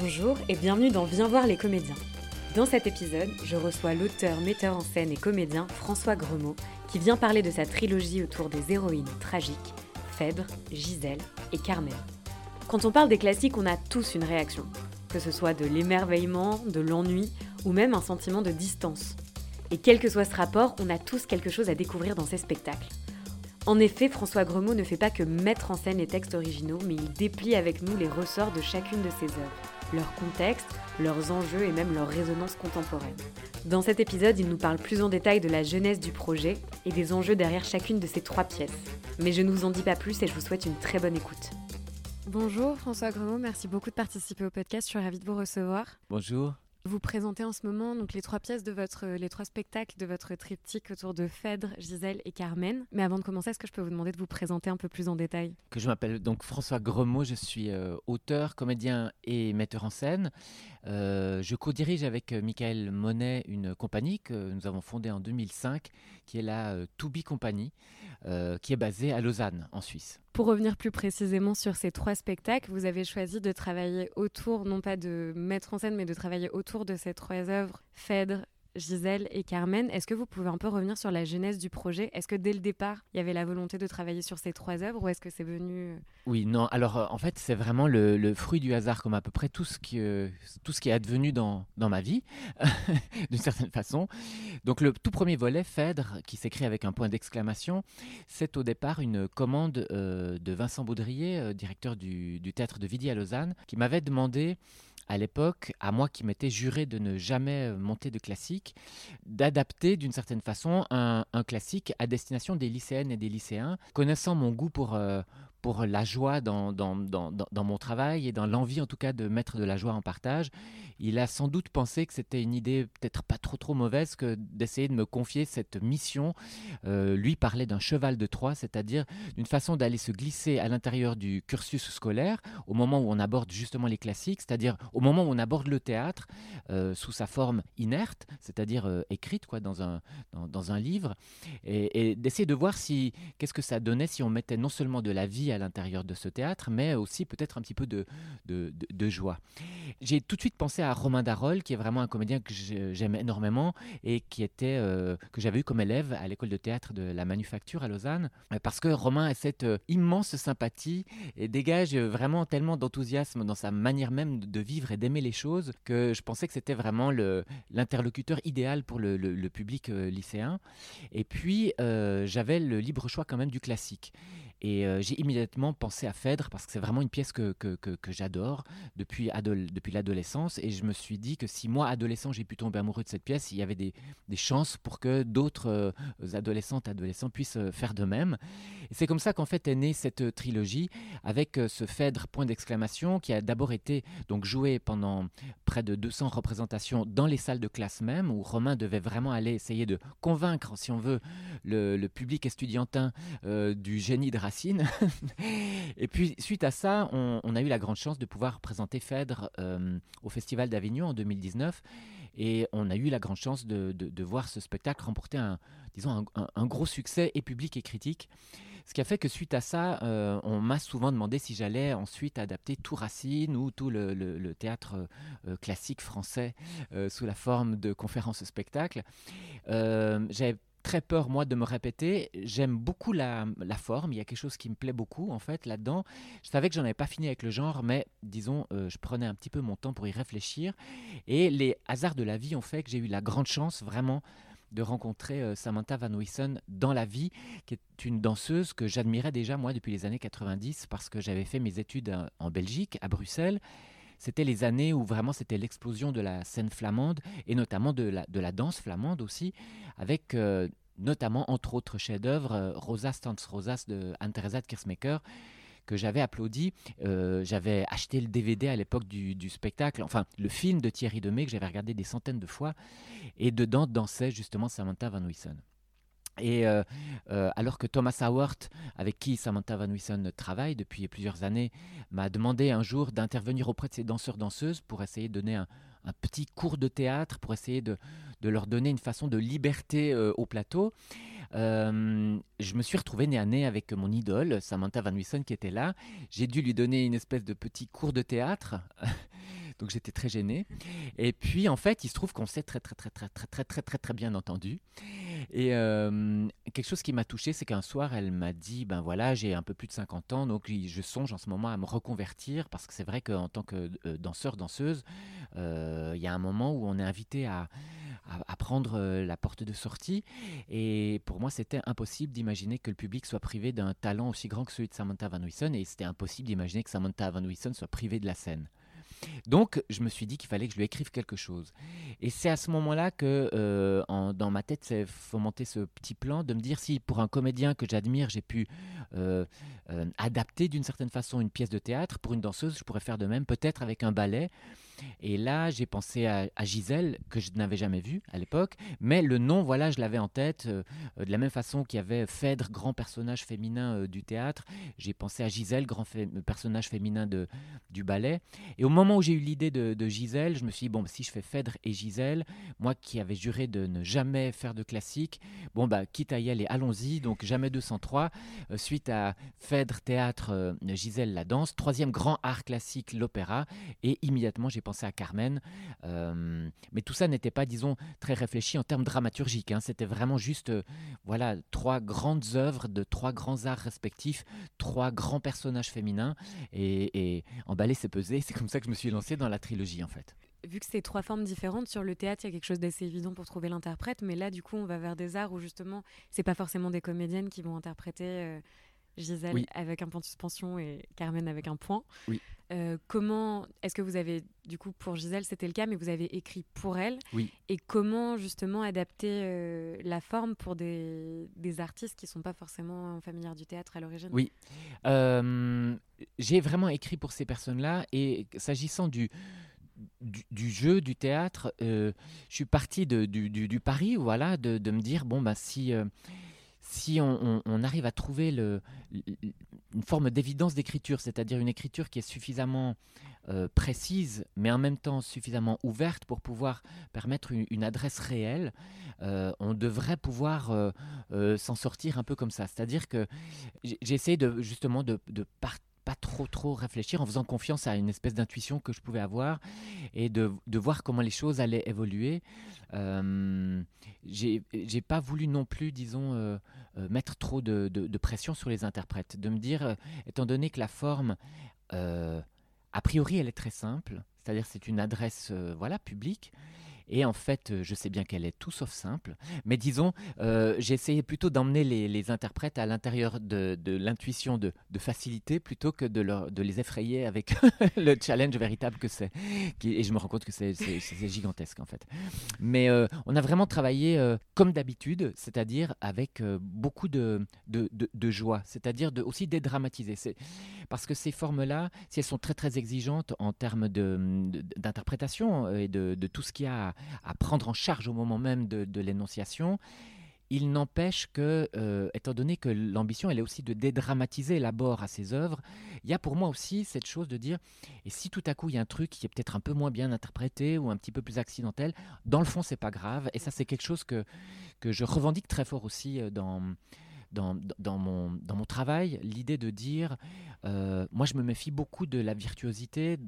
Bonjour et bienvenue dans Viens voir les comédiens. Dans cet épisode, je reçois l'auteur, metteur en scène et comédien François Gremaud qui vient parler de sa trilogie autour des héroïnes tragiques Phèdre, Gisèle et Carmen. Quand on parle des classiques, on a tous une réaction, que ce soit de l'émerveillement, de l'ennui ou même un sentiment de distance. Et quel que soit ce rapport, on a tous quelque chose à découvrir dans ces spectacles. En effet, François Gremaud ne fait pas que mettre en scène les textes originaux, mais il déplie avec nous les ressorts de chacune de ses œuvres, leur contexte, leurs enjeux et même leur résonance contemporaine. Dans cet épisode, il nous parle plus en détail de la jeunesse du projet et des enjeux derrière chacune de ces trois pièces. Mais je ne vous en dis pas plus et je vous souhaite une très bonne écoute. Bonjour François Gremaud, merci beaucoup de participer au podcast, je suis ravie de vous recevoir. Bonjour. Vous présentez en ce moment donc les trois pièces de votre, les trois spectacles de votre triptyque autour de Phèdre, Gisèle et Carmen. Mais avant de commencer, est-ce que je peux vous demander de vous présenter un peu plus en détail? Que je m'appelle donc François Gremaud, je suis euh, auteur, comédien et metteur en scène. Euh, je co-dirige avec euh, Michael Monet une compagnie que nous avons fondée en 2005, qui est la euh, To Be Company, qui est basée à Lausanne, en Suisse. Pour revenir plus précisément sur ces trois spectacles, vous avez choisi de travailler autour, non pas de mettre en scène, mais de travailler autour de ces trois œuvres, Phèdre, Gisèle et Carmen. Est-ce que vous pouvez un peu revenir sur la genèse du projet? Est-ce que dès le départ, il y avait la volonté de travailler sur ces trois œuvres ou est-ce que c'est venu... Oui, non, alors euh, en fait c'est vraiment le, fruit du hasard comme à peu près tout ce qui, euh, tout ce qui est advenu dans, ma vie, d'une certaine façon. Donc le tout premier volet, Phèdre, qui s'écrit avec un point d'exclamation, c'est au départ une commande euh, de Vincent Baudrier, euh, directeur du, du théâtre de Vidi à Lausanne, qui m'avait demandé à l'époque, à moi qui m'étais juré de ne jamais monter de classique, d'adapter d'une certaine façon un, un, classique à destination des lycéennes et des lycéens. Connaissant mon goût pour, euh, pour la joie dans, mon travail et dans l'envie en tout cas de mettre de la joie en partage, il a sans doute pensé que c'était une idée peut-être pas trop trop mauvaise que d'essayer de me confier cette mission. Euh, lui parlait d'un cheval de Troie, c'est-à-dire d'une façon d'aller se glisser à l'intérieur du cursus scolaire au moment où on aborde justement les classiques, c'est-à-dire au moment où on aborde le théâtre euh, sous sa forme inerte, c'est-à-dire euh, écrite quoi, dans, un, dans un livre, et, et d'essayer de voir si qu'est-ce que ça donnait si on mettait non seulement de la vie à l'intérieur de ce théâtre, mais aussi peut-être un petit peu de, de, joie. J'ai tout de suite pensé à Romain Darol, qui est vraiment un comédien que j'aime énormément et qui était euh, que j'avais eu comme élève à l'école de théâtre de la Manufacture à Lausanne, parce que Romain a cette euh, immense sympathie et dégage vraiment tellement d'enthousiasme dans sa manière même de vivre et d'aimer les choses que je pensais que c'était vraiment l'interlocuteur idéal pour le, le, public euh, lycéen. Et puis j'avais le libre choix quand même du classique. Et euh, j'ai immédiatement pensé à Phèdre parce que c'est vraiment une pièce que, que, que, j'adore depuis, depuis l'adolescence. Et je me suis dit que si moi, adolescent, j'ai pu tomber amoureux de cette pièce, il y avait des, des chances pour que d'autres euh, adolescentes, adolescents puissent euh, faire de même. Et c'est comme ça qu'en fait est née cette trilogie avec euh, ce Phèdre point d'exclamation qui a d'abord été donc joué pendant près de 200 représentations dans les salles de classe même où Romain devait vraiment aller essayer de convaincre, si on veut, le, le public estudiantin euh, du génie de Et puis, suite à ça, on, a eu la grande chance de pouvoir présenter Phèdre euh, au Festival d'Avignon en 2019. Et on a eu la grande chance de, voir ce spectacle remporter un, disons, un, gros succès et public et critique. Ce qui a fait que suite à ça, euh, on m'a souvent demandé si j'allais ensuite adapter tout Racine ou tout le, théâtre euh, classique français sous la forme de conférences spectacles. J'avais très peur, moi, de me répéter. J'aime beaucoup la, forme. Il y a quelque chose qui me plaît beaucoup, en fait, là-dedans. Je savais que j'en avais pas fini avec le genre, mais disons, euh, je prenais un petit peu mon temps pour y réfléchir. Et les hasards de la vie ont fait que j'ai eu la grande chance, vraiment, de rencontrer euh, Samantha Van Wyssen dans la vie, qui est une danseuse que j'admirais déjà, moi, depuis les années 90, parce que j'avais fait mes études en Belgique, à Bruxelles c'était les années où vraiment c'était l'explosion de la scène flamande et notamment de la, danse flamande aussi, avec euh, notamment, entre autres chefs-d'œuvre, euh, Rosas Stans Rosas de Anne-Theresa Kirsmaker que j'avais applaudi. Euh, j'avais acheté le DVD à l'époque du, spectacle, enfin le film de Thierry Demey que j'avais regardé des centaines de fois, et dedans dansait justement Samantha Van Wyssen. Et euh, euh, alors que Thomas Howard, avec qui Samantha Van Wyssen travaille depuis plusieurs années, m'a demandé un jour d'intervenir auprès de ces danseurs-danseuses pour essayer de donner un, petit cours de théâtre, pour essayer de, leur donner une façon de liberté euh, au plateau, je me suis retrouvé nez à nez avec mon idole, Samantha Van Wyssen, qui était là. J'ai dû lui donner une espèce de petit cours de théâtre. Donc j'étais très gêné. Et puis en fait, il se trouve qu'on s'est très très très très très très très très très bien entendu. Et euh, quelque chose qui m'a touché, c'est qu'un soir, elle m'a dit, ben voilà, j'ai un peu plus de 50 ans, donc je songe en ce moment à me reconvertir, parce que c'est vrai qu'en tant que euh, danseur, danseuse, euh, il y a un moment où on est invité à, à, prendre la porte de sortie. Et pour moi, c'était impossible d'imaginer que le public soit privé d'un talent aussi grand que celui de Samantha Van Huysen, et c'était impossible d'imaginer que Samantha Van Huysen soit privée de la scène. Donc, je me suis dit qu'il fallait que je lui écrive quelque chose. Et c'est à ce moment-là que, euh, dans ma tête, s'est fomenté ce petit plan de me dire si, pour un comédien que j'admire, j'ai pu euh, euh, adapter d'une certaine façon une pièce de théâtre, pour une danseuse, je pourrais faire de même, peut-être avec un ballet. Et là, j'ai pensé à, Gisèle, que je n'avais jamais vue à l'époque, mais le nom, voilà, je l'avais en tête. Euh, de la même façon qu'il y avait Phèdre, grand personnage féminin euh, du théâtre, j'ai pensé à Gisèle, grand personnage féminin de, du ballet. Et au moment où j'ai eu l'idée de, Gisèle, je me suis dit, bon, si je fais Phèdre et Gisèle, moi qui avais juré de ne jamais faire de classique, bon, bah, quitte à y aller, allons-y, donc jamais 203. Euh, suite à Phèdre, théâtre, Gisèle, la danse, troisième grand art classique, l'opéra, et immédiatement j'ai à Carmen. Euh, mais tout ça n'était pas, disons, très réfléchi en termes dramaturgiques. Hein. C'était vraiment juste, euh, voilà, trois grandes œuvres de trois grands arts respectifs, trois grands personnages féminins. Et, et emballer, c'est peser. C'est comme ça que je me suis lancé dans la trilogie, en fait vu que c'est trois formes différentes, sur le théâtre, il y a quelque chose d'assez évident pour trouver l'interprète, mais là, du coup, on va vers des arts où justement, c'est pas forcément des comédiennes qui vont interpréter euh, Gisèle avec un point de suspension et Carmen avec un point. Oui. Euh, comment est-ce que vous avez du coup pour Gisèle c'était le cas mais vous avez écrit pour elle oui. et comment justement adapter euh, la forme pour des, des, artistes qui sont pas forcément familières du théâtre à l'origine? Oui euh, j'ai vraiment écrit pour ces personnes là et s'agissant du du, jeu, du théâtre, je suis parti de, du, du, pari, voilà, de, de, me dire bon bah si si on, arrive à trouver une forme d'évidence d'écriture, c'est-à-dire une écriture qui est suffisamment euh, précise, mais en même temps suffisamment ouverte pour pouvoir permettre une, adresse réelle, euh, on devrait pouvoir euh, s'en sortir un peu comme ça. C'est-à-dire que j'ai essayé justement de, de pas trop trop réfléchir en faisant confiance à une espèce d'intuition que je pouvais avoir et de, voir comment les choses allaient évoluer. Euh, j'ai pas voulu non plus, disons, mettre trop de, pression sur les interprètes, de me dire, euh, étant donné que la forme, a priori, elle est très simple, c'est-à-dire c'est une adresse voilà publique. Et en fait, euh, je sais bien qu'elle est tout sauf simple, mais disons, euh, j'ai essayé plutôt d'emmener les, interprètes à l'intérieur de, l'intuition de, facilité plutôt que de, les effrayer avec le challenge véritable que c'est. Et je me rends compte que c'est gigantesque en fait. Mais euh, on a vraiment travaillé comme d'habitude, c'est-à-dire avec beaucoup de, de, joie, c'est-à-dire aussi dédramatiser. Parce que ces formes-là, si elles sont très très exigeantes en termes d'interprétation et de, tout ce qu'il y a à prendre en charge au moment même de, l'énonciation. Il n'empêche que, euh, étant donné que l'ambition, elle est aussi de dédramatiser l'abord à ses œuvres, il y a pour moi aussi cette chose de dire, et si tout à coup il y a un truc qui est peut-être un peu moins bien interprété ou un petit peu plus accidentel, dans le fond c'est pas grave, et ça c'est quelque chose que, que je revendique très fort aussi euh, dans, dans, mon travail, l'idée de dire, euh, moi je me méfie beaucoup de la virtuosité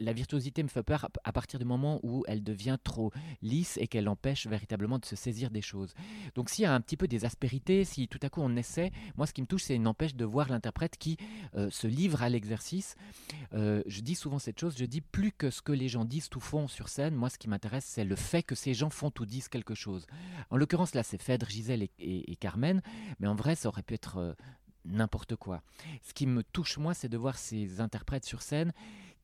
la virtuosité me fait peur à partir du moment où elle devient trop lisse et qu'elle empêche véritablement de se saisir des choses. Donc s'il y a un petit peu des aspérités, si tout à coup on essaie, moi ce qui me touche c'est n'empêche de voir l'interprète qui euh, se livre à l'exercice. Euh, je dis souvent cette chose, je dis plus que ce que les gens disent ou font sur scène, moi ce qui m'intéresse c'est le fait que ces gens font ou disent quelque chose. En l'occurrence là c'est Phèdre, Gisèle et, Carmen, mais en vrai ça aurait pu être... Euh, n'importe quoi. Ce qui me touche moi, c'est de voir ces interprètes sur scène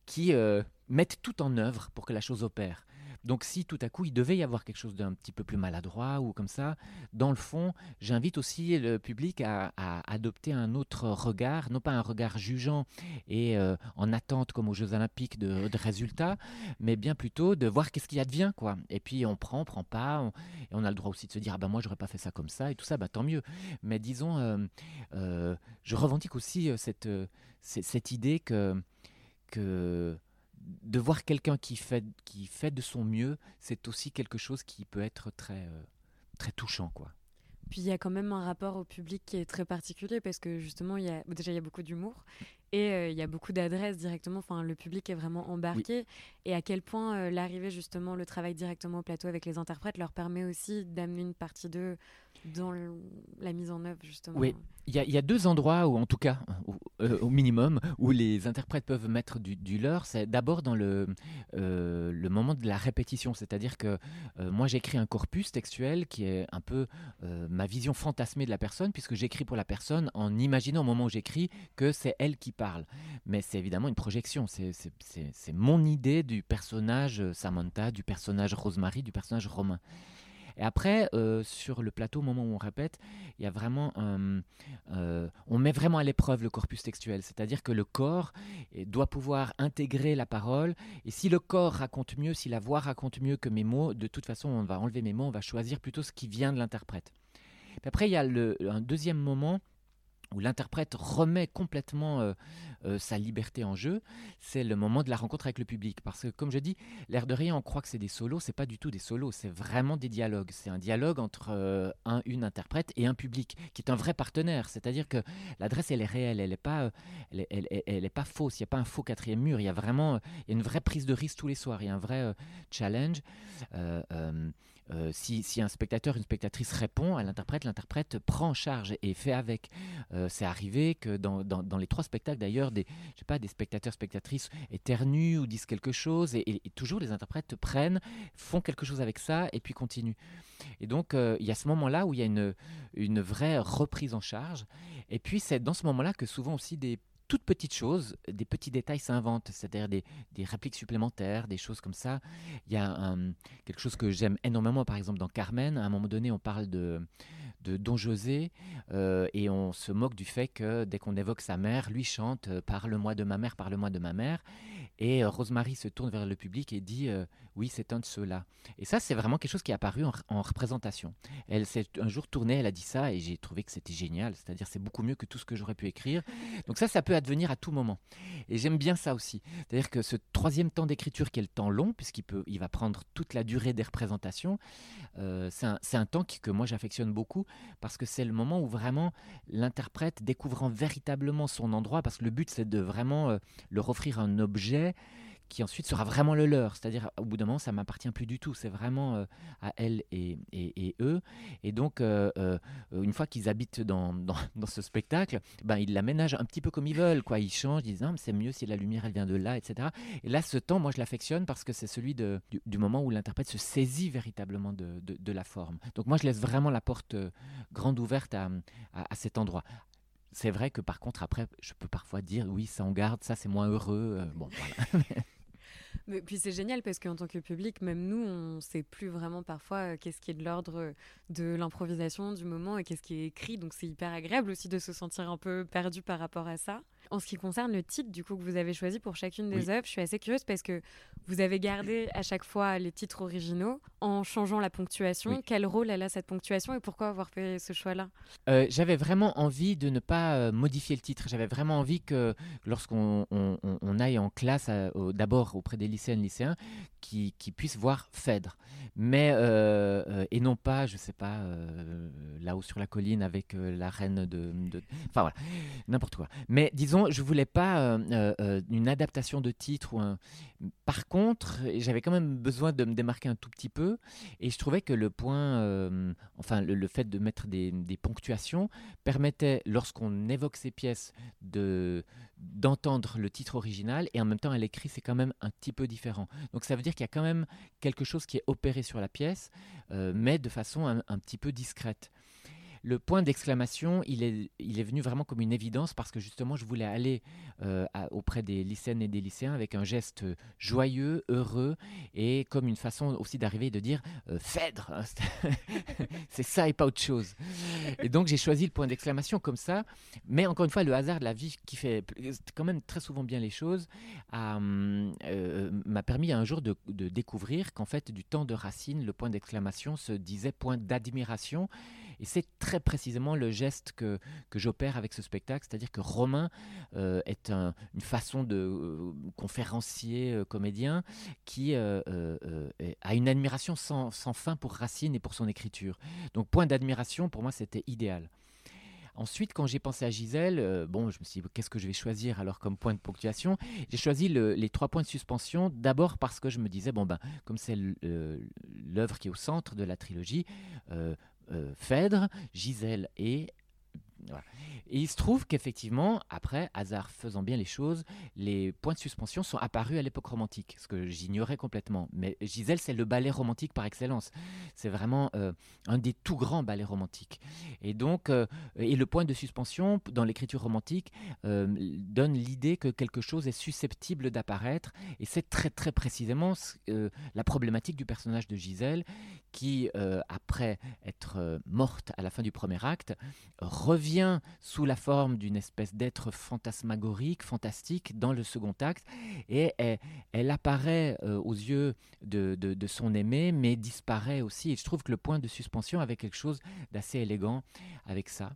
qui euh, mettent tout en œuvre pour que la chose opère. Donc si tout à coup il devait y avoir quelque chose d'un petit peu plus maladroit ou comme ça, dans le fond, j'invite aussi le public à, adopter un autre regard, non pas un regard jugeant et euh, en attente comme aux Jeux Olympiques de, résultats, mais bien plutôt de voir qu'est-ce qui advient quoi. Et puis on prend, on prend pas, et on a le droit aussi de se dire ah ben moi j'aurais pas fait ça comme ça et tout ça, bah tant mieux. Mais disons, euh, je revendique aussi cette, cette idée que que de voir quelqu'un qui fait, qui fait de son mieux, c'est aussi quelque chose qui peut être très, euh, très touchant. quoi. Puis il y a quand même un rapport au public qui est très particulier parce que justement, il y a, déjà, il y a beaucoup d'humour Et euh, il y a beaucoup d'adresses directement. Enfin, le public est vraiment embarqué. Et à quel point euh, l'arrivée, justement, le travail directement au plateau avec les interprètes leur permet aussi d'amener une partie d'eux dans la mise en œuvre, justement. Oui, il y, a deux endroits, où, en tout cas, euh, au minimum, où les interprètes peuvent mettre du, leur. C'est d'abord dans le, le moment de la répétition. C'est-à-dire que moi, j'écris un corpus textuel qui est un peu ma vision fantasmée de la personne, puisque j'écris pour la personne en imaginant au moment où j'écris que c'est elle qui parle. Mais c'est évidemment une projection. C'est mon idée du personnage Samantha, du personnage Rosemary, du personnage Romain. Et après, euh, sur le plateau, au moment où on répète, il y a vraiment euh, on met vraiment à l'épreuve le corpus textuel, c'est-à-dire que le corps doit pouvoir intégrer la parole. Et si le corps raconte mieux, si la voix raconte mieux que mes mots, de toute façon, on va enlever mes mots, on va choisir plutôt ce qui vient de l'interprète. Après, il y a un deuxième moment où l'interprète remet complètement euh, euh, sa liberté en jeu, c'est le moment de la rencontre avec le public. Parce que, comme je dis, l'air de rien, on croit que c'est des solos, c'est pas du tout des solos, c'est vraiment des dialogues. C'est un dialogue entre euh, un, une interprète et un public, qui est un vrai partenaire. C'est-à-dire que l'adresse, elle est réelle, elle n'est pas, elle, elle, est pas fausse, il n'y a pas un faux quatrième mur, il y a vraiment une vraie prise de risque tous les soirs, il y a un vrai challenge. Euh, si, un spectateur, une spectatrice répond à l'interprète, l'interprète prend en charge et fait avec. Euh, c'est arrivé que dans, les trois spectacles d'ailleurs, des, je sais pas, des spectateurs, spectatrices éternuent ou disent quelque chose et, toujours les interprètes prennent, font quelque chose avec ça et puis continuent. Et donc euh, il y a ce moment-là où il y a une, une vraie reprise en charge. Et puis c'est dans ce moment-là que souvent aussi des toutes petites choses, des petits détails s'inventent, c'est-à-dire des, répliques supplémentaires, des choses comme ça. Il y a quelque chose que j'aime énormément, par exemple dans Carmen, à un moment donné on parle de, Don José euh, et on se moque du fait que dès qu'on évoque sa mère, lui chante euh, Parle-moi de ma mère, parle-moi de ma mère. Et euh, Rosemary se tourne vers le public et dit Oui, c'est un de ceux-là. Et ça, c'est vraiment quelque chose qui est apparu en, représentation. Elle s'est un jour tournée, elle a dit ça et j'ai trouvé que c'était génial. C'est-à-dire, c'est beaucoup mieux que tout ce que j'aurais pu écrire. Donc, ça, ça peut advenir à tout moment. Et j'aime bien ça aussi. C'est-à-dire que ce troisième temps d'écriture, qui est le temps long, puisqu'il peut, il va prendre toute la durée des représentations, c'est un, un, temps que moi j'affectionne beaucoup parce que c'est le moment où vraiment l'interprète découvrant véritablement son endroit, parce que le but c'est de vraiment euh, leur offrir un objet qui ensuite sera vraiment le leur. C'est-à-dire, au bout d'un moment, ça m'appartient plus du tout. C'est vraiment euh, à elle et, et, eux. Et donc, euh, euh, une fois qu'ils habitent dans, dans, dans, ce spectacle, ben, ils l'aménagent un petit peu comme ils veulent. Quoi. Ils changent, ils disent, ah, c'est mieux si la lumière, elle vient de là, etc. Et là, ce temps, moi, je l'affectionne parce que c'est celui de, du, moment où l'interprète se saisit véritablement de, de, la forme. Donc, moi, je laisse vraiment la porte grande ouverte à, à, à cet endroit. C'est vrai que par contre, après, je peux parfois dire, oui, ça en garde, ça c'est moins heureux. bon, voilà. Mais puis c'est génial parce qu'en tant que public, même nous, on ne sait plus vraiment parfois euh, qu'est-ce qui est de l'ordre de l'improvisation du moment et qu'est-ce qui est écrit. Donc c'est hyper agréable aussi de se sentir un peu perdu par rapport à ça. En ce qui concerne le titre du coup que vous avez choisi pour chacune des œuvres, je suis assez curieuse parce que vous avez gardé à chaque fois les titres originaux en changeant la ponctuation. Quel rôle elle a cette ponctuation et pourquoi avoir fait ce choix-là? Euh, J'avais vraiment envie de ne pas euh, modifier le titre. J'avais vraiment envie que lorsqu'on on, aille en classe, d'abord auprès des lycéennes, lycéens, qui, qui puissent voir Phèdre. Mais, euh, et non pas, je sais pas, là-haut sur la colline avec la reine de. Enfin voilà, n'importe quoi. Mais disons, je voulais pas euh, euh, euh, une adaptation de titre. Par contre, j'avais quand même besoin de me démarquer un tout petit peu. Et je trouvais que le point, enfin, le, fait de mettre des, ponctuations permettait, lorsqu'on évoque ces pièces, de d'entendre le titre original et en même temps à l'écrit c'est quand même un petit peu différent. Donc ça veut dire qu'il y a quand même quelque chose qui est opéré sur la pièce mais de façon un petit peu discrète le point d'exclamation, il est, il est venu vraiment comme une évidence parce que justement, je voulais aller euh, auprès des lycéennes et des lycéens avec un geste joyeux, heureux et comme une façon aussi d'arriver et de dire euh, Phèdre C'est ça et pas autre chose. Et donc, j'ai choisi le point d'exclamation comme ça. Mais encore une fois, le hasard de la vie qui fait quand même très souvent bien les choses euh, m'a permis un jour de, de découvrir qu'en fait, du temps de Racine, le point d'exclamation se disait point d'admiration. Et c'est très précisément le geste que, que j'opère avec ce spectacle, c'est-à-dire que Romain euh, est une façon de euh, conférencier euh, comédien qui a une admiration sans, fin pour Racine et pour son écriture. Donc point d'admiration, pour moi, c'était idéal. Ensuite, quand j'ai pensé à Gisèle, bon, je me suis dit, qu'est-ce que je vais choisir alors comme point de ponctuation? J'ai choisi les trois points de suspension, d'abord parce que je me disais, bon, ben, comme c'est l'œuvre qui est au centre de la trilogie, Phèdre, Gisèle et et il se trouve qu'effectivement, après, hasard faisant bien les choses, les points de suspension sont apparus à l'époque romantique, ce que j'ignorais complètement. Mais Gisèle, c'est le ballet romantique par excellence. C'est vraiment euh, un des tout grands ballets romantiques. Et donc, euh, et le point de suspension dans l'écriture romantique euh, donne l'idée que quelque chose est susceptible d'apparaître. Et c'est très très précisément la problématique du personnage de Gisèle, qui, après être morte à la fin du premier acte, revient sous la forme d'une espèce d'être fantasmagorique, fantastique dans le second acte, et elle, apparaît euh, aux yeux de, son aimé, mais disparaît aussi. Et je trouve que le point de suspension avait quelque chose d'assez élégant avec ça.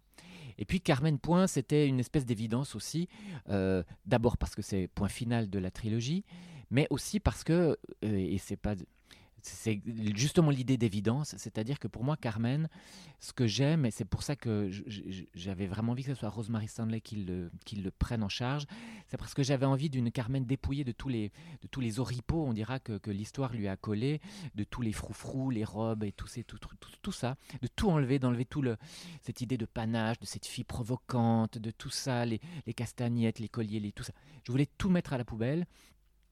Et puis Carmen Point, c'était une espèce d'évidence aussi, euh, d'abord parce que c'est point final de la trilogie, mais aussi parce que, euh, et c'est pas c'est justement l'idée d'évidence, c'est-à-dire que pour moi, Carmen, ce que j'aime, et c'est pour ça que j'avais vraiment envie que ce soit Rosemary Stanley qui le, qui le prenne en charge, c'est parce que j'avais envie d'une Carmen dépouillée de tous les, de tous les oripeaux, on dira que, que l'histoire lui a collé, de tous les froufrous, les robes et tout, tout, tout, tout ça, de tout enlever, d'enlever tout le, cette idée de panache, de cette fille provocante, de tout ça, les, les castagnettes, les colliers, les, tout ça. Je voulais tout mettre à la poubelle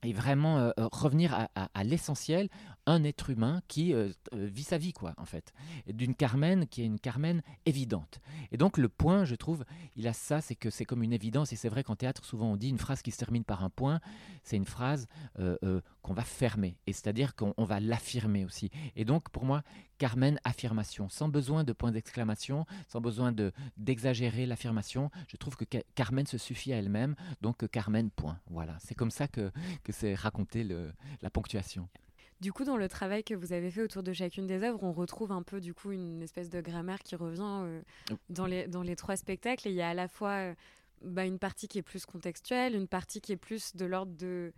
et vraiment euh, euh, revenir à, l'essentiel, un être humain qui euh, vit sa vie, quoi, en fait. D'une Carmen qui est une Carmen évidente. Et donc, le point, je trouve, il a ça, c'est que c'est comme une évidence. Et c'est vrai qu'en théâtre, souvent, on dit une phrase qui se termine par un point, c'est une phrase qu'on va fermer. Et c'est-à-dire qu'on va l'affirmer aussi. Et donc, pour moi, Carmen affirmation, sans besoin de points d'exclamation, sans besoin de d'exagérer l'affirmation. Je trouve que Carmen se suffit à elle-même, donc Carmen point. Voilà, c'est comme ça que, que c'est raconté le, la ponctuation. Du coup, dans le travail que vous avez fait autour de chacune des œuvres, on retrouve un peu du coup une espèce de grammaire qui revient euh, dans, les, dans les trois spectacles. Et il y a à la fois euh, bah, une partie qui est plus contextuelle, une partie qui est plus de l'ordre de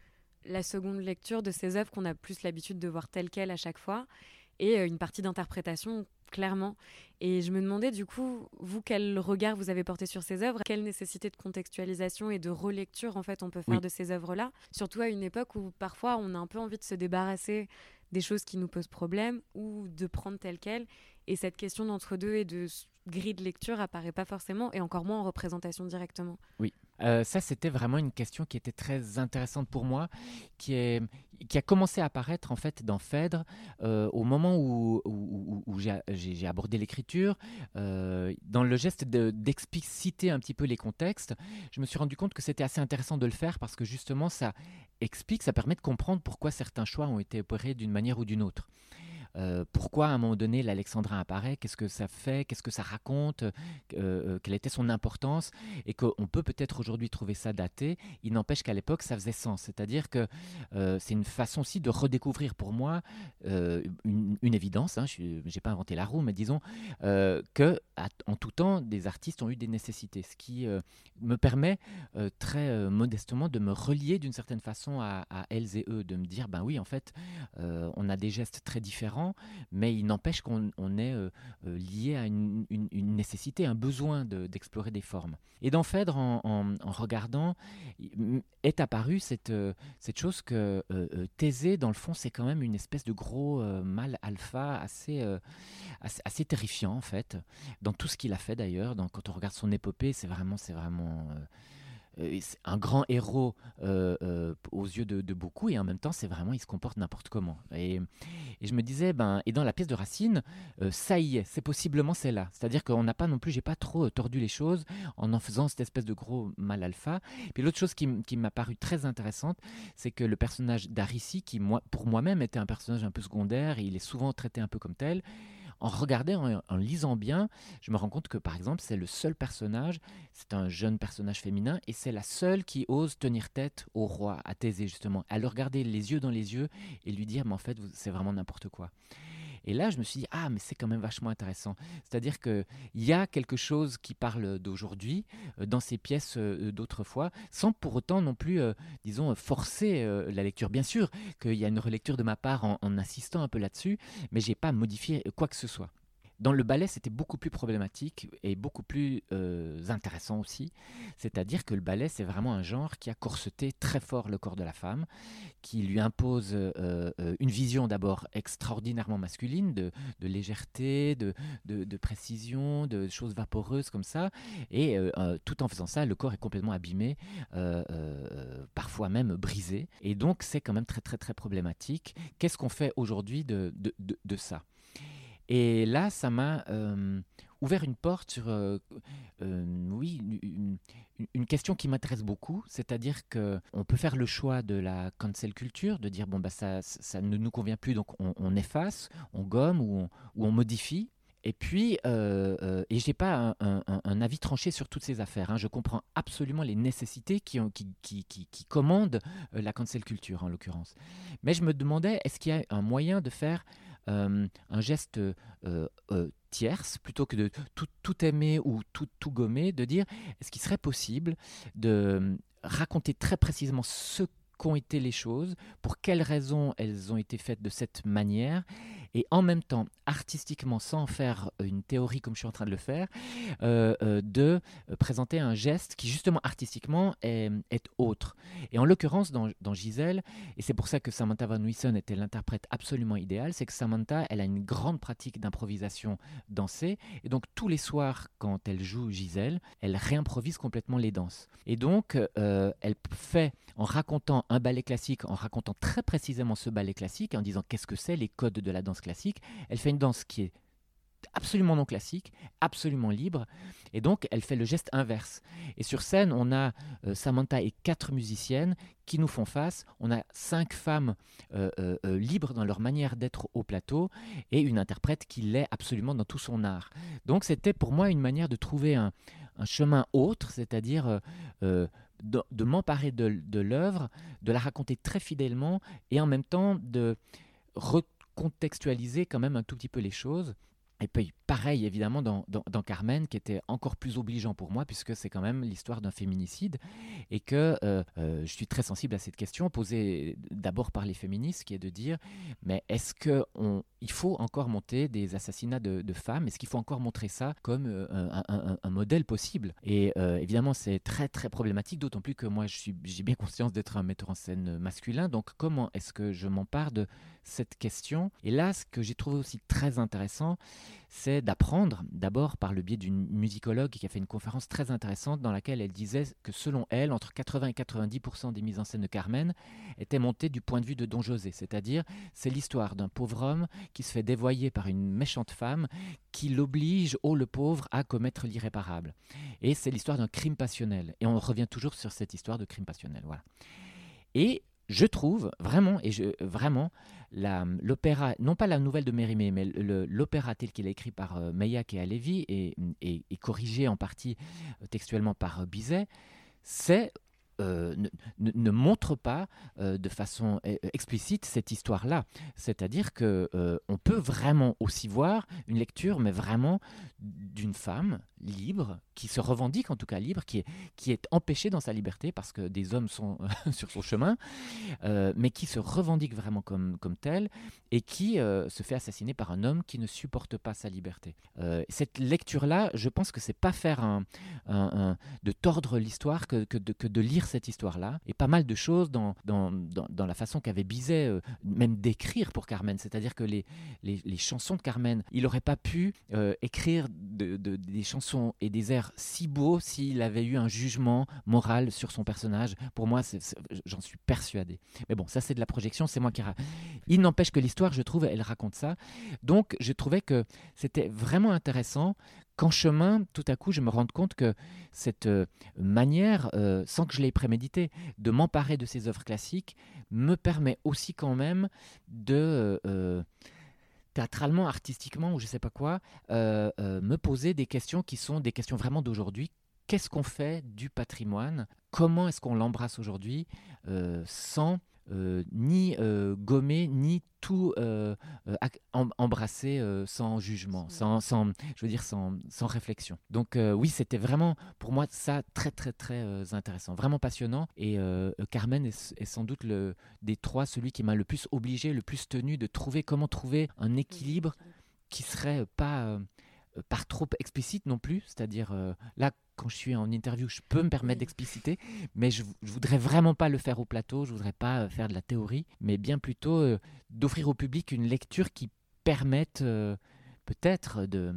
la seconde lecture de ces œuvres qu'on a plus l'habitude de voir telles quelles à chaque fois, et euh, une partie d'interprétation clairement. Et je me demandais du coup, vous, quel regard vous avez porté sur ces œuvres? Quelle nécessité de contextualisation et de relecture en fait on peut faire de ces œuvres-là? Surtout à une époque où parfois on a un peu envie de se débarrasser des choses qui nous posent problème ou de prendre telles quelles. Et cette question d'entre-deux et de grille de lecture apparaît pas forcément et encore moins en représentation directement. Oui, euh, ça c'était vraiment une question qui était très intéressante pour moi, qui, est, qui a commencé à apparaître en fait dans Phèdre euh, au moment où, j'ai abordé l'écriture, euh, dans le geste d'expliciter un petit peu les contextes, je me suis rendu compte que c'était assez intéressant de le faire parce que justement ça explique, ça permet de comprendre pourquoi certains choix ont été opérés d'une manière ou d'une autre. Euh, pourquoi à un moment donné l'alexandrin apparaît, qu'est-ce que ça fait, qu'est-ce que ça raconte, euh, euh, quelle était son importance, et qu'on peut peut-être aujourd'hui trouver ça daté, il n'empêche qu'à l'époque ça faisait sens. C'est-à-dire que c'est une façon aussi de redécouvrir pour moi une, évidence, hein, je n'ai pas inventé la roue, mais disons que en tout temps des artistes ont eu des nécessités, ce qui me permet très modestement de me relier d'une certaine façon à, elles et eux, de me dire, ben oui, en fait, on a des gestes très différents mais il n'empêche qu'on est euh, euh, lié à une, nécessité, un besoin d'explorer des formes. Et dans Phèdre, en, regardant, est apparue cette, euh, cette chose que Thésée, dans le fond, c'est quand même une espèce de gros mal alpha assez, assez, terrifiant, en fait, dans tout ce qu'il a fait d'ailleurs. Quand on regarde son épopée, c'est vraiment, c'est vraiment euh, un grand héros euh, euh, aux yeux de, beaucoup et en même temps c'est vraiment il se comporte n'importe comment. Et, je me disais ben et dans la pièce de Racine ça y est c'est possiblement celle-là. C'est-à-dire qu'on n'a pas non plus j'ai pas trop tordu les choses en en faisant cette espèce de gros mal alpha. Puis l'autre chose qui, qui m'a paru très intéressante c'est que le personnage d'Arissi qui pour moi-même était un personnage un peu secondaire et il est souvent traité un peu comme tel en regardant, en, lisant bien, je me rends compte que par exemple, c'est le seul personnage, c'est un jeune personnage féminin, et c'est la seule qui ose tenir tête au roi, à Thésée justement, à le regarder les yeux dans les yeux et lui dire, mais en fait, c'est vraiment n'importe quoi. Et là, je me suis dit, ah, mais c'est quand même vachement intéressant. C'est-à-dire qu'il y a quelque chose qui parle d'aujourd'hui euh, dans ces pièces euh, d'autrefois, sans pour autant non plus, euh, disons, forcer la lecture. Bien sûr qu'il y a une relecture de ma part en, insistant un peu là-dessus, mais j'ai pas modifié quoi que ce soit. Dans le ballet, c'était beaucoup plus problématique et beaucoup plus intéressant aussi. C'est-à-dire que le ballet, c'est vraiment un genre qui a corseté très fort le corps de la femme, qui lui impose une vision d'abord extraordinairement masculine, de, légèreté, de, précision, de choses vaporeuses comme ça. Et tout en faisant ça, le corps est complètement abîmé, parfois même brisé. Et donc, c'est quand même très, très, très problématique. Qu'est-ce qu'on fait aujourd'hui de, ça? Et là, ça m'a euh, ouvert une porte sur, euh, euh, oui, une, question qui m'intéresse beaucoup, c'est-à-dire que on peut faire le choix de la cancel culture, de dire bon bah ça, ça ne nous convient plus, donc on, efface, on gomme ou on modifie. Et puis, et je n'ai pas un, avis tranché sur toutes ces affaires. Hein. Je comprends absolument les nécessités qui, qui, qui, commandent la cancel culture, en l'occurrence. Mais je me demandais, est-ce qu'il y a un moyen de faire un geste tierce, plutôt que de tout, tout aimer ou tout, tout gommer, de dire, est-ce qu'il serait possible de raconter très précisément ce qu'ont été les choses, pour quelles raisons elles ont été faites de cette manière, et en même temps, artistiquement, sans faire une théorie comme je suis en train de le faire, euh, euh, de présenter un geste qui justement artistiquement est, autre. Et en l'occurrence, dans, Gisèle, et c'est pour ça que Samantha Van Huysen était l'interprète absolument idéal, c'est que Samantha, elle a une grande pratique d'improvisation dansée, et donc tous les soirs, quand elle joue Gisèle, elle réimprovise complètement les danses. Et donc, euh, elle fait, en racontant un ballet classique, en racontant très précisément ce ballet classique, en disant qu'est-ce que c'est, les codes de la danse classique, elle fait une danse qui est absolument non classique, absolument libre, et donc elle fait le geste inverse. Et sur scène, on a euh, Samantha et quatre musiciennes qui nous font face, on a cinq femmes euh, euh, libres dans leur manière d'être au plateau, et une interprète qui l'est absolument dans tout son art. Donc c'était pour moi une manière de trouver un, chemin autre, c'est-à-dire de, m'emparer de, de l'œuvre, de la raconter très fidèlement, et en même temps de recontextualiser quand même un tout petit peu les choses. Et puis, pareil, évidemment, dans, dans, Carmen, qui était encore plus obligeant pour moi, puisque c'est quand même l'histoire d'un féminicide, et que euh, euh, je suis très sensible à cette question, posée d'abord par les féministes, qui est de dire, mais est-ce qu'il faut encore monter des assassinats de, femmes? Est-ce qu'il faut encore montrer ça comme euh, un, un, modèle possible? Et évidemment, c'est très, très problématique, d'autant plus que moi, j'ai bien conscience d'être un metteur en scène masculin, donc comment est-ce que je m'empare de cette question? Et là, ce que j'ai trouvé aussi très intéressant, c'est d'apprendre, d'abord par le biais d'une musicologue qui a fait une conférence très intéressante dans laquelle elle disait que selon elle, entre 80 et 90% des mises en scène de Carmen étaient montées du point de vue de Don José, c'est-à-dire c'est l'histoire d'un pauvre homme qui se fait dévoyer par une méchante femme qui l'oblige, oh le pauvre, à commettre l'irréparable. Et c'est l'histoire d'un crime passionnel. Et on revient toujours sur cette histoire de crime passionnel. Voilà. Et je trouve vraiment, et je, vraiment, l'opéra, non pas la nouvelle de Mérimée, mais l'opéra tel qu'il est écrit par euh, et Alevi et, et, corrigé en partie euh, textuellement par euh, Bizet, c'est euh, ne, montre pas euh, de façon euh, explicite cette histoire-là. C'est-à-dire que on peut vraiment aussi voir une lecture, mais vraiment d'une femme libre, qui se revendique en tout cas libre, qui est, qui est empêchée dans sa liberté parce que des hommes sont sur son chemin, mais qui se revendique vraiment comme, comme telle et qui se fait assassiner par un homme qui ne supporte pas sa liberté. cette lecture-là, je pense que c'est pas faire un, de tordre l'histoire que, de, que de lire cette histoire-là, et pas mal de choses dans, dans, dans, la façon qu'avait Bizet euh, même d'écrire pour Carmen. C'est-à-dire que les, les, les, chansons de Carmen, il n'aurait pas pu euh, écrire de, des chansons et des airs si beaux s'il avait eu un jugement moral sur son personnage. Pour moi, j'en suis persuadé. Mais bon, ça c'est de la projection, c'est moi qui... Il n'empêche que l'histoire, je trouve, elle raconte ça. Donc, je trouvais que c'était vraiment intéressant qu'en chemin, tout à coup, je me rende compte que cette euh, manière, euh, sans que je l'ai prémédité, de m'emparer de ces œuvres classiques me permet aussi quand même de... Euh, théâtralement, artistiquement ou je ne sais pas quoi, me poser des questions qui sont des questions vraiment d'aujourd'hui. Qu'est-ce qu'on fait du patrimoine? Comment est-ce qu'on l'embrasse aujourd'hui sans euh, ni euh, gommer, ni tout euh, embrasser sans jugement, sans, sans, je veux dire, sans, sans réflexion. Donc oui, c'était vraiment pour moi ça très très très intéressant, vraiment passionnant. Et Carmen est, sans doute le, des trois celui qui m'a le plus obligé, le plus tenu de trouver comment trouver un équilibre qui serait pas par trop explicite non plus. C'est-à-dire, là, quand je suis en interview, je peux me permettre d'expliciter, mais je, ne voudrais vraiment pas le faire au plateau, je voudrais pas faire de la théorie, mais bien plutôt d'offrir au public une lecture qui permette peut-être de,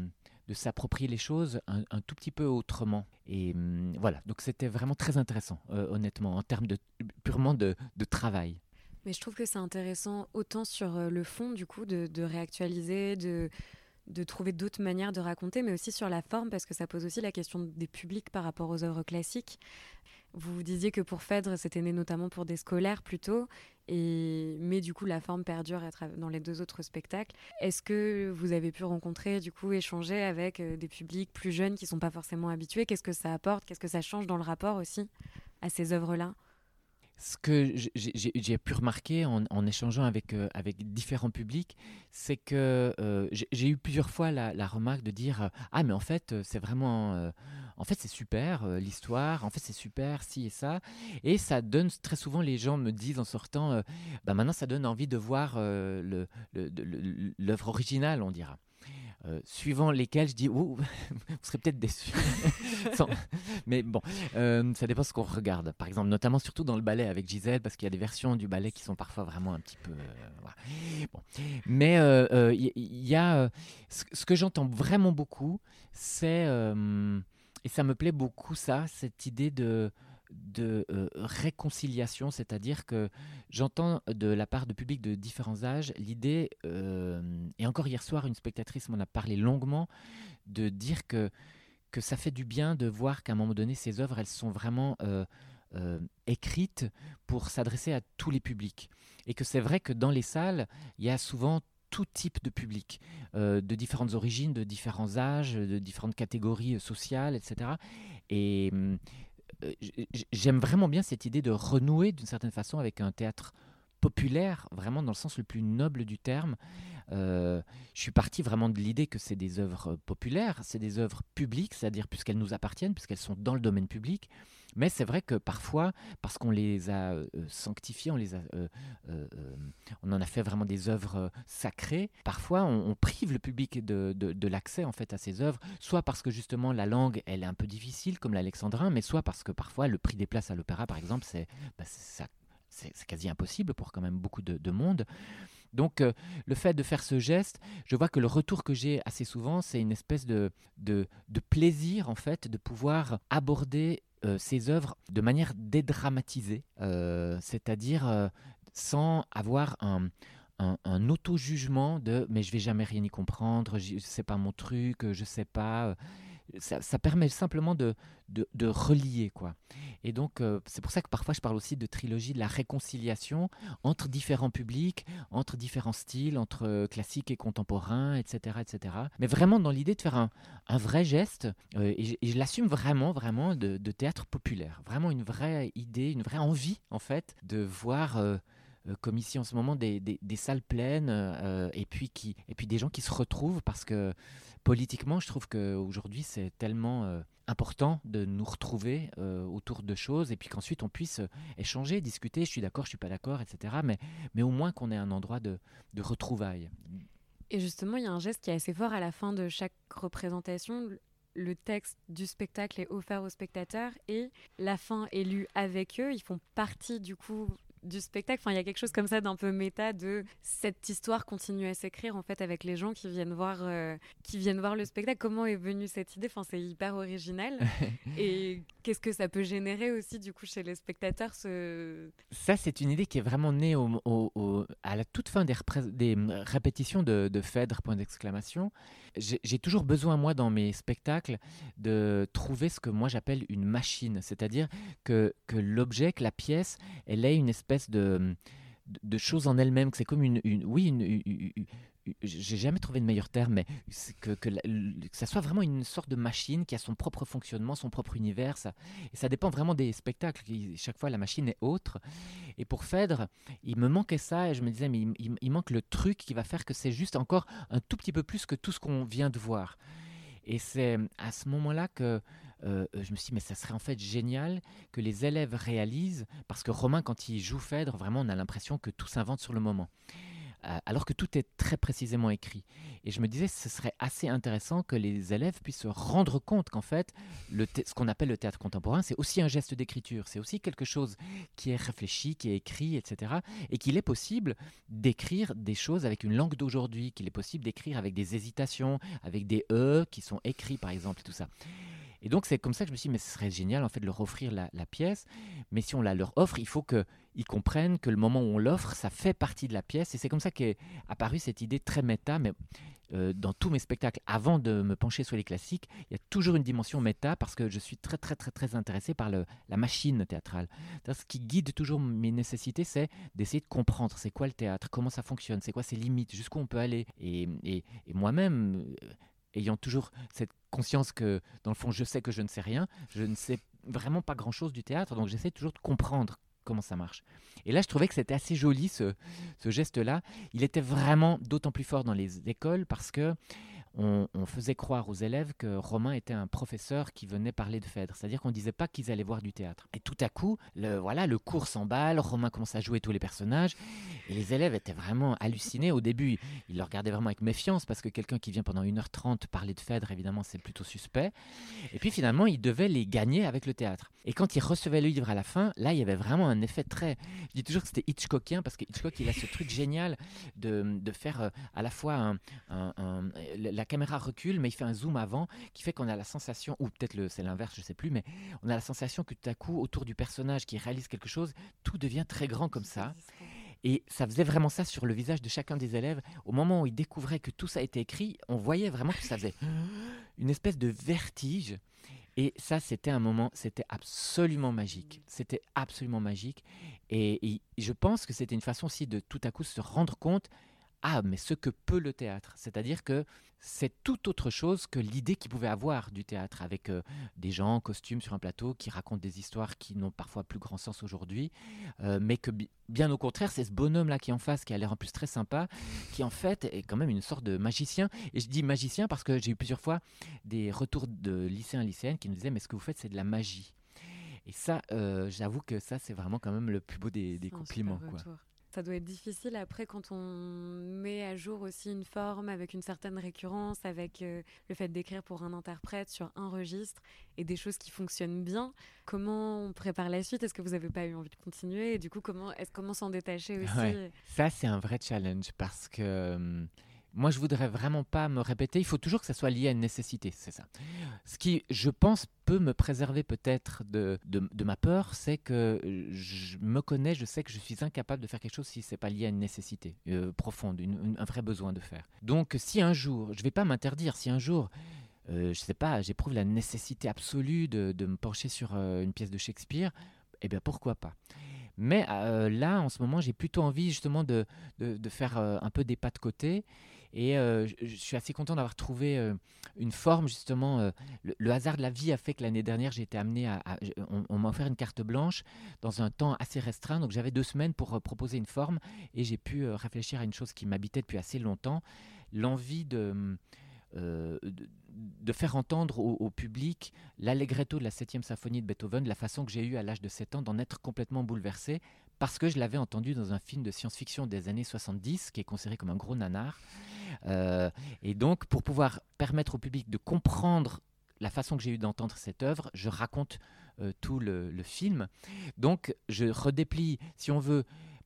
de s'approprier les choses un, tout petit peu autrement. Et hum, voilà, donc c'était vraiment très intéressant, euh, honnêtement, en termes de, purement de, travail. Mais je trouve que c'est intéressant autant sur euh, le fond, du coup, de, de réactualiser, de, de trouver d'autres manières de raconter, mais aussi sur la forme, parce que ça pose aussi la question des publics par rapport aux œuvres classiques. Vous disiez que pour Phèdre, c'était né notamment pour des scolaires plutôt, mais du coup la forme perdure dans les deux autres spectacles. Est-ce que vous avez pu rencontrer, du coup, échanger avec euh, des publics plus jeunes qui sont pas forcément habitués? Qu'est-ce que ça apporte? Qu'est-ce que ça change dans le rapport aussi à ces œuvres-là? Ce que j'ai pu remarquer en, échangeant avec, euh, avec différents publics, c'est que euh, j'ai eu plusieurs fois la, remarque de dire Ah, mais en fait, c'est vraiment. Euh, en fait, c'est super l'histoire, en fait, c'est super ci et ça. Et ça donne très souvent, les gens me disent en sortant bah Maintenant, ça donne envie de voir l'œuvre le, originale, on dira. Euh, suivant lesquels je dis, vous serez peut-être déçu. Mais bon, euh, ça dépend ce qu'on regarde. Par exemple, notamment surtout dans le ballet avec Gisèle, parce qu'il y a des versions du ballet qui sont parfois vraiment un petit peu. Euh, bon. Mais il y, a. Ce, que j'entends vraiment beaucoup, c'est. et ça me plaît beaucoup, ça, cette idée de de euh, réconciliation, c'est-à-dire que j'entends de la part de publics de différents âges l'idée, euh, et encore hier soir, une spectatrice m'en a parlé longuement, de dire que, que ça fait du bien de voir qu'à un moment donné, ces œuvres, elles sont vraiment euh, écrites pour s'adresser à tous les publics. Et que c'est vrai que dans les salles, il y a souvent tout type de public, de différentes origines, de différents âges, de différentes catégories sociales, etc. Et, j'aime vraiment bien cette idée de renouer d'une certaine façon avec un théâtre populaire, vraiment dans le sens le plus noble du terme. Euh, je suis parti vraiment de l'idée que c'est des œuvres populaires, c'est des œuvres publiques, c'est-à-dire puisqu'elles nous appartiennent, puisqu'elles sont dans le domaine public. Mais c'est vrai que parfois, parce qu'on les a euh, sanctifiées, on, les a, euh, on en a fait vraiment des œuvres sacrées, parfois on, prive le public de, l'accès en fait à ces œuvres, soit parce que justement la langue elle est un peu difficile comme l'alexandrin, mais soit parce que parfois le prix des places à l'opéra par exemple, c'est bah, quasi impossible pour quand même beaucoup de, monde. Donc euh, le fait de faire ce geste, je vois que le retour que j'ai assez souvent, c'est une espèce de, de, plaisir en fait de pouvoir aborder euh, ces œuvres de manière dédramatisée, euh, c'est-à-dire sans avoir un, un, auto-jugement de mais je vais jamais rien y comprendre, c'est pas mon truc, je sais pas ça, permet simplement de, de, relier. quoi. Et donc, euh, c'est pour ça que parfois je parle aussi de trilogie de la réconciliation entre différents publics, entre différents styles, entre euh, classique et contemporain, etc., etc. Mais vraiment dans l'idée de faire un, un vrai geste, euh, et, je, l'assume vraiment, vraiment, de, théâtre populaire. Vraiment une vraie idée, une vraie envie, en fait, de voir comme ici en ce moment, des, des, des salles pleines et, puis qui, et puis des gens qui se retrouvent parce que politiquement, je trouve qu'aujourd'hui, c'est tellement euh, important de nous retrouver euh, autour de choses et puis qu'ensuite on puisse euh, échanger, discuter, je suis d'accord, je suis pas d'accord, etc. Mais, mais au moins qu'on ait un endroit de, de retrouvailles. Et justement, il y a un geste qui est assez fort à la fin de chaque représentation. Le texte du spectacle est offert aux spectateurs et la fin est lue avec eux. Ils font partie du coup du spectacle. Enfin, il y a quelque chose comme ça d'un peu méta de cette histoire continue à s'écrire en fait avec les gens qui viennent voir, euh, qui viennent voir le spectacle. Comment est venue cette idée? Enfin, c'est hyper original. Et qu'est-ce que ça peut générer aussi du coup chez les spectateurs ce... Ça, c'est une idée qui est vraiment née au, à la toute fin des, des répétitions de, de Phèdre, point d'exclamation. J'ai toujours besoin, moi, dans mes spectacles, de trouver ce que moi j'appelle une machine. C'est-à-dire que, que l'objet, que la pièce, elle est une espèce de, de, choses en elle-même, c'est comme une, oui, une, j'ai jamais trouvé de meilleur terme, mais que, que, ça soit vraiment une sorte de machine qui a son propre fonctionnement, son propre univers. Et ça dépend vraiment des spectacles. chaque fois, la machine est autre. Et pour Phèdre, il me manquait ça et je me disais, mais il, manque le truc qui va faire que c'est juste encore un tout petit peu plus que tout ce qu'on vient de voir. Et c'est à ce moment-là que euh, je me suis dit, mais ça serait en fait génial que les élèves réalisent, parce que Romain, quand il joue Phèdre, vraiment, on a l'impression que tout s'invente sur le moment. Alors que tout est très précisément écrit. Et je me disais, ce serait assez intéressant que les élèves puissent se rendre compte qu'en fait, ce qu'on appelle le théâtre contemporain, c'est aussi un geste d'écriture, c'est aussi quelque chose qui est réfléchi, qui est écrit, etc. Et qu'il est possible d'écrire des choses avec une langue d'aujourd'hui, qu'il est possible d'écrire avec des hésitations, avec des E qui sont écrits, par exemple, tout ça. Et donc, c'est comme ça que je me suis dit, mais ce serait génial en fait de leur offrir la, pièce. Mais si on la leur offre, il faut qu'ils comprennent que le moment où on l'offre, ça fait partie de la pièce. Et c'est comme ça qu'est apparue cette idée très méta. Mais euh, dans tous mes spectacles, avant de me pencher sur les classiques, il y a toujours une dimension méta parce que je suis très, très, très, très intéressé par la machine théâtrale. Ce qui guide toujours mes nécessités, c'est d'essayer de comprendre c'est quoi le théâtre, comment ça fonctionne, c'est quoi ses limites, jusqu'où on peut aller. Et moi-même, ayant toujours cette conscience que, dans le fond, je sais que je ne sais rien, je ne sais vraiment pas grand-chose du théâtre, donc j'essaie toujours de comprendre comment ça marche. Et là, je trouvais que c'était assez joli ce, ce geste-là. Il était vraiment d'autant plus fort dans les écoles parce que on, faisait croire aux élèves que Romain était un professeur qui venait parler de Phèdre. C'est-à-dire qu'on ne disait pas qu'ils allaient voir du théâtre. Et tout à coup, le, voilà, le cours s'emballe, Romain commence à jouer tous les personnages, et les élèves étaient vraiment hallucinés. Au début, ils le regardaient vraiment avec méfiance, parce que quelqu'un qui vient pendant 1h30 parler de Phèdre, évidemment, c'est plutôt suspect. Et puis finalement, ils devaient les gagner avec le théâtre. Et quand ils recevaient le livre à la fin, là, il y avait vraiment un effet très... Je dis toujours que c'était Hitchcockien, parce que Hitchcock, il a ce truc génial de, faire euh, à la fois la la caméra recule, mais il fait un zoom avant qui fait qu'on a la sensation, ou peut-être c'est l'inverse, je sais plus, mais on a la sensation que tout à coup, autour du personnage qui réalise quelque chose, tout devient très grand comme ça. Et ça faisait vraiment ça sur le visage de chacun des élèves. Au moment où ils découvraient que tout ça a été écrit, on voyait vraiment que ça faisait une espèce de vertige. Et ça, c'était un moment, c'était absolument magique. C'était absolument magique. Et, et je pense que c'était une façon aussi de tout à coup se rendre compte ah, mais ce que peut le théâtre. C'est-à-dire que c'est tout autre chose que l'idée qu'il pouvait avoir du théâtre, avec euh, des gens en costume sur un plateau qui racontent des histoires qui n'ont parfois plus grand sens aujourd'hui, euh, mais que bien au contraire, c'est ce bonhomme-là qui est en face, qui a l'air en plus très sympa, qui en fait est quand même une sorte de magicien. Et je dis magicien parce que j'ai eu plusieurs fois des retours de lycéens et lycéennes qui nous disaient, mais ce que vous faites, c'est de la magie. Et ça, euh, j'avoue que ça, c'est vraiment quand même le plus beau des, compliments. Quoi. Ça doit être difficile après quand on met à jour aussi une forme avec une certaine récurrence, avec euh, le fait d'écrire pour un interprète sur un registre et des choses qui fonctionnent bien. Comment on prépare la suite? Est-ce que vous n'avez pas eu envie de continuer? Et du coup, comment, s'en détacher aussi? Ça, c'est un vrai challenge parce que hum, moi, je voudrais vraiment pas me répéter. Il faut toujours que ça soit lié à une nécessité, c'est ça. Ce qui, je pense, peut me préserver peut-être de, de, ma peur, c'est que je me connais, je sais que je suis incapable de faire quelque chose si c'est pas lié à une nécessité euh, profonde, un vrai besoin de faire. Donc, si un jour, je vais pas m'interdire, si un jour euh, je sais pas, j'éprouve la nécessité absolue de, de, me pencher sur euh, une pièce de Shakespeare, eh bien pourquoi pas? Mais euh, là, en ce moment, j'ai plutôt envie justement de, de, faire un peu des pas de côté et euh, je, suis assez content d'avoir trouvé euh, une forme, justement. Euh, le, hasard de la vie a fait que l'année dernière, j'ai été amené à. on, m'a offert une carte blanche dans un temps assez restreint. Donc j'avais deux semaines pour proposer une forme et j'ai pu réfléchir à une chose qui m'habitait depuis assez longtemps l'envie de. de, faire entendre au, public l'allegretto de la 7e symphonie de Beethoven, la façon que j'ai eu à l'âge de 7 ans d'en être complètement bouleversé, parce que je l'avais entendu dans un film de science-fiction des années 70, qui est considéré comme un gros nanar. Euh, et donc, pour pouvoir permettre au public de comprendre la façon que j'ai eu d'entendre cette œuvre, je raconte euh, tout le, le, film. Donc, je redéplie, si on veut,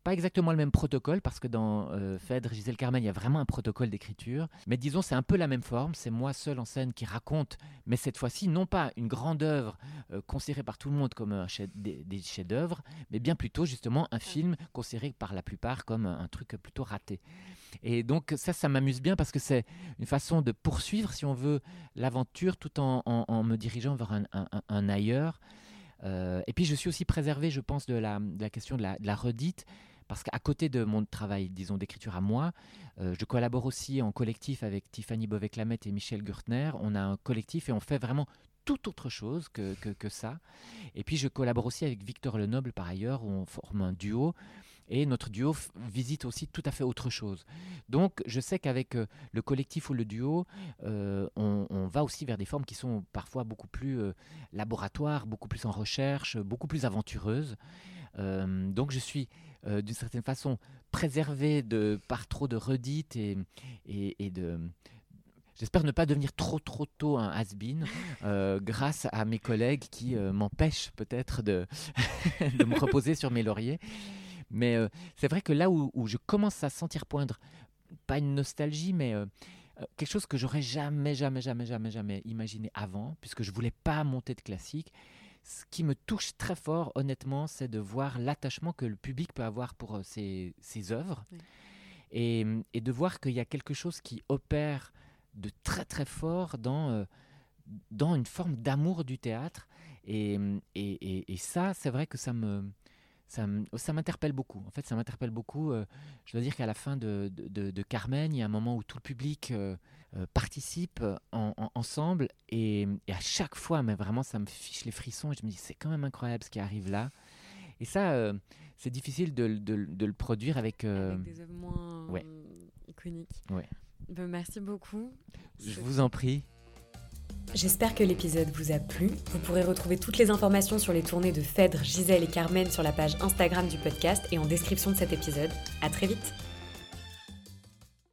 pas exactement le même protocole, parce que dans euh, Phèdre, Gisèle Carmen, il y a vraiment un protocole d'écriture. Mais disons, c'est un peu la même forme. C'est moi seul en scène qui raconte, mais cette fois-ci, non pas une grande œuvre euh, considérée par tout le monde comme un des, des chefs-d'œuvre, mais bien plutôt, justement, un film considéré par la plupart comme un, truc plutôt raté. Et donc, ça, ça m'amuse bien parce que c'est une façon de poursuivre, si on veut, l'aventure tout en, en, me dirigeant vers un, un, ailleurs. Euh, et puis je suis aussi préservé, je pense, de la, de la question de la, de la redite, parce qu'à côté de mon travail, disons, d'écriture à moi, euh, je collabore aussi en collectif avec Tiffany Beauvais-Clamette et Michel Gurtner. On a un collectif et on fait vraiment tout autre chose que, que, ça. Et puis je collabore aussi avec Victor Lenoble par ailleurs, où on forme un duo. Et notre duo visite aussi tout à fait autre chose. Donc je sais qu'avec euh, le collectif ou le duo, euh, on, va aussi vers des formes qui sont parfois beaucoup plus laboratoires, beaucoup plus en recherche, beaucoup plus aventureuses. donc je suis d'une certaine façon préservé de, par trop de redites et, et, de... J'espère ne pas devenir trop trop tôt un has-been grâce à mes collègues qui m'empêchent peut-être de, de me reposer sur mes lauriers. Mais c'est vrai que là où, où, je commence à sentir poindre, pas une nostalgie, mais euh, quelque chose que j'aurais jamais, jamais, jamais, jamais, jamais imaginé avant, puisque je voulais pas monter de classique. Ce qui me touche très fort, honnêtement, c'est de voir l'attachement que le public peut avoir pour euh, ses, ses œuvres et, et, de voir qu'il y a quelque chose qui opère de très très fort dans, euh, dans une forme d'amour du théâtre. Et, et, et ça, c'est vrai que ça me, ça, m'interpelle beaucoup. En fait, ça m'interpelle beaucoup. Euh, je dois dire qu'à la fin de, de, Carmen, il y a un moment où tout le public euh, euh, participe ensemble et, à chaque fois, mais vraiment, ça me fiche les frissons et je me dis, c'est quand même incroyable ce qui arrive là. Et ça, c'est difficile de, le produire avec, avec des œuvres moins iconiques. Ouais. Ben, merci beaucoup. Je vous en prie. J'espère que l'épisode vous a plu. Vous pourrez retrouver toutes les informations sur les tournées de Phèdre, Gisèle et Carmen sur la page Instagram du podcast et en description de cet épisode. À très vite!